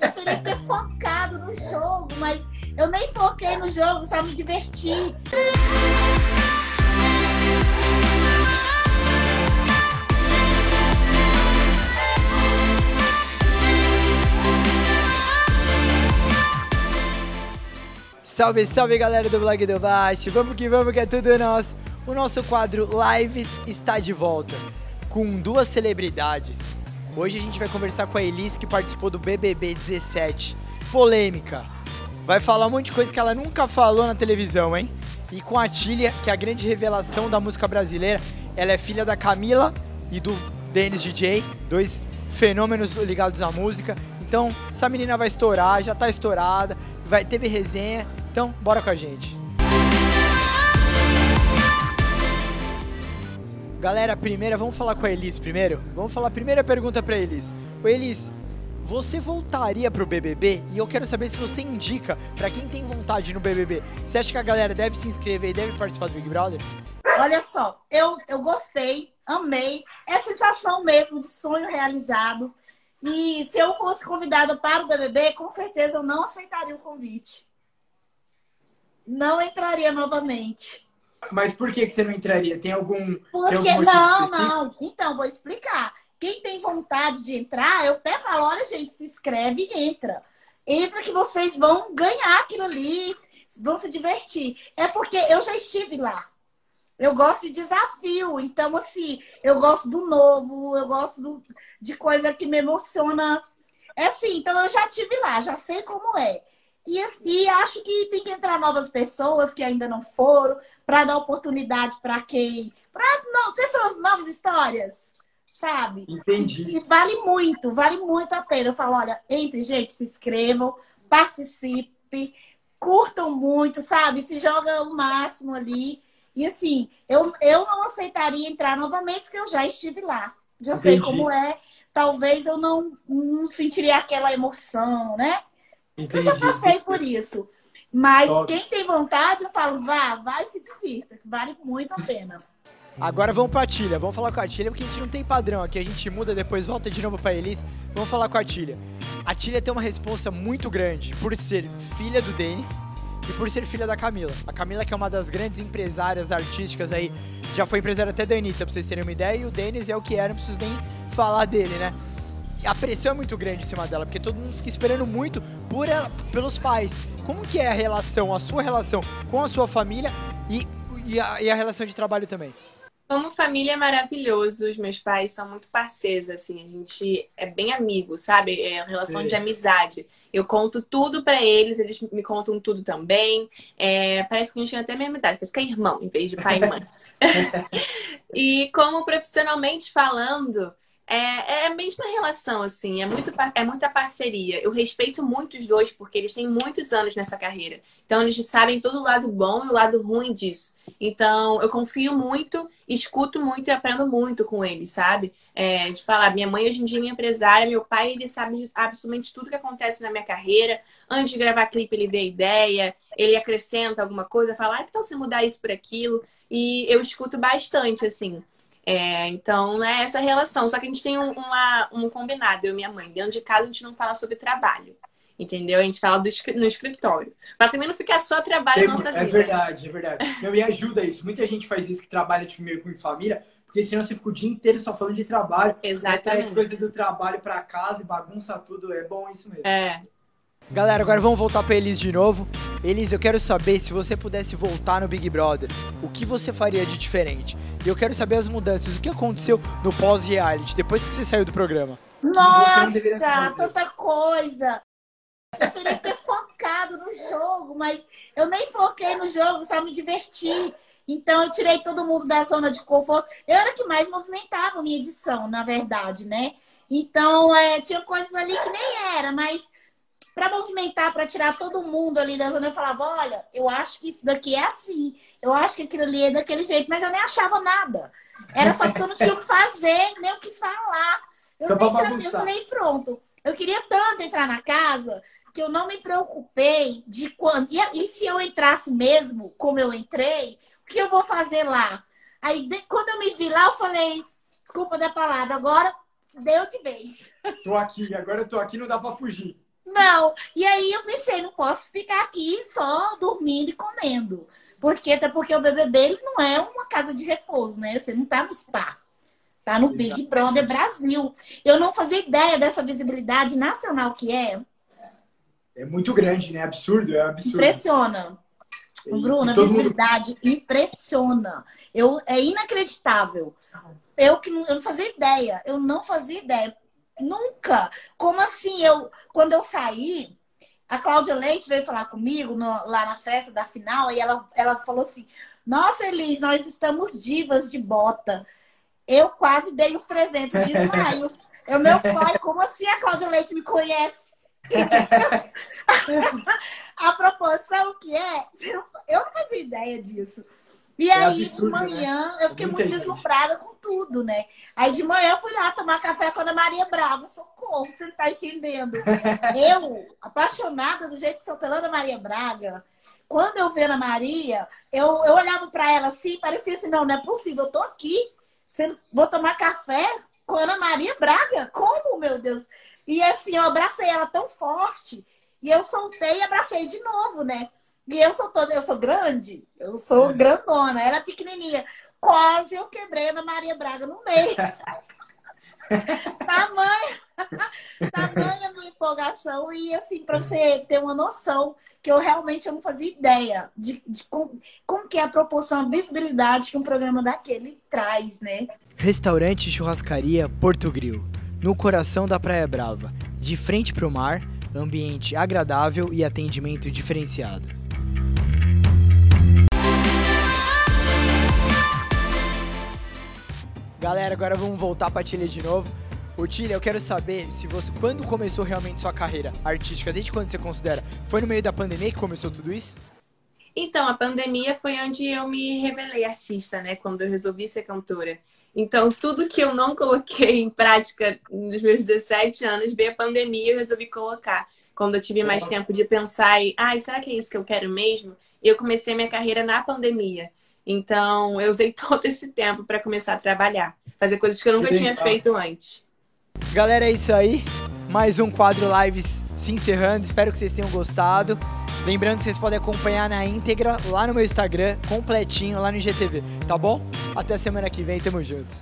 Eu teria que ter focado no jogo, mas eu nem foquei no jogo, só me divertir. Salve, salve galera do blog do Baixo, vamos que vamos que é tudo nosso. O nosso quadro Lives está de volta com duas celebridades. Hoje a gente vai conversar com a Elis que participou do BBB 17. Polêmica. Vai falar um monte de coisa que ela nunca falou na televisão, hein? E com a Tília, que é a grande revelação da música brasileira. Ela é filha da Camila e do Dennis DJ, dois fenômenos ligados à música. Então, essa menina vai estourar, já tá estourada, vai teve resenha. Então, bora com a gente. Galera, primeira, vamos falar com a Elis primeiro? Vamos falar a primeira pergunta pra Elis. Ô Elis, você voltaria pro BBB? E eu quero saber se você indica pra quem tem vontade no BBB. Você acha que a galera deve se inscrever e deve participar do Big Brother? Olha só, eu, eu gostei, amei. É sensação mesmo de sonho realizado. E se eu fosse convidada para o BBB, com certeza eu não aceitaria o convite. Não entraria novamente. Mas por que, que você não entraria? Tem algum. Porque, tem algum não, não. Então, vou explicar. Quem tem vontade de entrar, eu até falo, olha, gente, se inscreve e entra. Entra que vocês vão ganhar aquilo ali, vão se divertir. É porque eu já estive lá. Eu gosto de desafio. Então, assim, eu gosto do novo, eu gosto do- de coisa que me emociona. É assim, então eu já estive lá, já sei como é. E, e acho que tem que entrar novas pessoas que ainda não foram, para dar oportunidade para quem. Para pessoas, novas histórias, sabe? Entendi. E vale muito, vale muito a pena. Eu falo, olha, entre, gente, se inscrevam, participe, curtam muito, sabe? Se joga o máximo ali. E assim, eu, eu não aceitaria entrar novamente, porque eu já estive lá. Já sei Entendi. como é. Talvez eu não, não sentiria aquela emoção, né? Eu Entendi. já passei por isso. Mas Top. quem tem vontade, eu falo, vá, vai e se divirta. Vale muito a pena. Agora vamos pra Tília. Vamos falar com a Tília, porque a gente não tem padrão aqui. A gente muda, depois volta de novo pra Elis. Vamos falar com a Tília. A Tília tem uma responsa muito grande por ser filha do Denis e por ser filha da Camila. A Camila que é uma das grandes empresárias artísticas aí, já foi empresária até da Anitta, pra vocês terem uma ideia, e o Denis é o que era, não preciso nem falar dele, né? A pressão é muito grande em cima dela, porque todo mundo fica esperando muito por ela, pelos pais. Como que é a relação, a sua relação com a sua família e, e, a, e a relação de trabalho também? Como família é maravilhoso, os meus pais são muito parceiros, assim, a gente é bem amigo, sabe? É uma relação Sim. de amizade. Eu conto tudo pra eles, eles me contam tudo também. É, parece que a gente tem até a mesma idade, parece que é irmão em vez de pai e mãe. e como profissionalmente falando, é, é a mesma relação, assim, é, muito, é muita parceria. Eu respeito muito os dois, porque eles têm muitos anos nessa carreira. Então, eles sabem todo o lado bom e o lado ruim disso. Então, eu confio muito, escuto muito e aprendo muito com eles, sabe? É, de falar, minha mãe hoje em dia é empresária, meu pai, ele sabe absolutamente tudo que acontece na minha carreira. Antes de gravar clipe, ele vê a ideia, ele acrescenta alguma coisa, fala, ah, tal você mudar isso por aquilo? E eu escuto bastante, assim. É, então, é essa relação. Só que a gente tem um, uma- um combinado, eu e minha mãe. Dentro de casa, a gente não fala sobre trabalho. Entendeu? A gente fala do no escritório. Pra também não ficar só trabalho na nossa É vida. verdade, é verdade. Meu, e ajuda isso. Muita gente faz isso que trabalha tipo, meio com família, porque senão você fica o dia inteiro só falando de trabalho. Aí traz Exatamente. coisas do trabalho pra casa e bagunça tudo. É bom isso mesmo. É. Galera, agora vamos voltar pra Elis de novo. Elis, eu quero saber se você pudesse voltar no Big Brother, o que você faria de diferente? E eu quero saber as mudanças, o que aconteceu no pós-reality, depois que você saiu do programa. Nossa, tanta coisa. Eu teria que ter focado no jogo, mas eu nem foquei no jogo, só me diverti. Então eu tirei todo mundo da zona de conforto. Eu era que mais movimentava a minha edição, na verdade, né? Então é, tinha coisas ali que nem era, mas para movimentar, para tirar todo mundo ali da zona, eu falava: olha, eu acho que isso daqui é assim, eu acho que aquilo ali é daquele jeito, mas eu nem achava nada. Era só porque eu não tinha o que fazer, nem o que falar. Eu, Só nem sabia, eu falei, pronto. Eu queria tanto entrar na casa que eu não me preocupei de quando. E, e se eu entrasse mesmo, como eu entrei, o que eu vou fazer lá? Aí, de- quando eu me vi lá, eu falei, desculpa da palavra, agora deu de vez. Tô aqui, agora eu tô aqui, não dá pra fugir. Não. E aí eu pensei, não posso ficar aqui só dormindo e comendo. Porque, até porque o BBB ele não é uma casa de repouso, né? Você não tá no spa. Tá no Big Brother Brasil. Eu não fazia ideia dessa visibilidade nacional que é. É muito grande, né? Absurdo, é absurdo. Impressiona. E- Bruno, a e todo mundo- visibilidade impressiona. Eu, é inacreditável. Eu que não, eu não fazia ideia. Eu não fazia ideia. Nunca. Como assim? Eu, quando eu saí, a Cláudia Leite veio falar comigo no- lá na festa da final e ela, ela falou assim: Nossa, Elis, nós estamos divas de bota. Eu quase dei os 300 de desmaio. Eu, meu pai, como assim a Cláudia Leite me conhece? a proporção que é, eu não fazia ideia disso. E É aí, absurdo, de manhã, eu fiquei Muita muito gente. deslumbrada com tudo, né? Aí de manhã eu fui lá tomar café com a Ana Maria Braga. Socorro, você não tá entendendo. Eu, apaixonada do jeito que sou pela Ana Maria Braga, quando eu vi a Ana Maria, eu, eu olhava pra ela assim, parecia assim, não, não é possível, eu tô aqui, sendo- vou tomar café com a Ana Maria Braga? Como, meu Deus? E assim, eu abracei ela tão forte, e eu soltei e abracei de novo, né? E eu sou toda, eu sou grande, eu sou É. grandona, ela é pequenininha. Quase eu quebrei a Maria Braga no meio. tamanha, tamanha minha empolgação e assim, para você ter uma noção que eu realmente eu não fazia ideia de, de como, como que é a proporção, a visibilidade que um programa daquele traz, né? Restaurante Churrascaria Porto Grill, no coração da Praia Brava, de frente pro mar, ambiente agradável e atendimento diferenciado. Galera, agora vamos voltar pra Tilha de novo. Ô Tilha, eu quero saber se você quando começou realmente sua carreira artística, desde quando você considera? Foi no meio da pandemia que começou tudo isso? Então, a pandemia foi onde eu me revelei artista, né? Quando eu resolvi ser cantora. Então, tudo que eu não coloquei em prática nos meus 17 anos, veio a pandemia e eu resolvi colocar. Quando eu tive mais tempo de pensar e, ai, será que é isso que eu quero mesmo? Eu comecei minha carreira na pandemia. Então, eu usei todo esse tempo para começar a trabalhar, fazer coisas que eu nunca tinha feito antes. Galera, é isso aí. Mais um quadro lives se encerrando. Espero que vocês tenham gostado. Lembrando que vocês podem acompanhar na íntegra lá no meu Instagram, completinho, lá no IGTV, tá bom? Até semana que vem, tamo junto.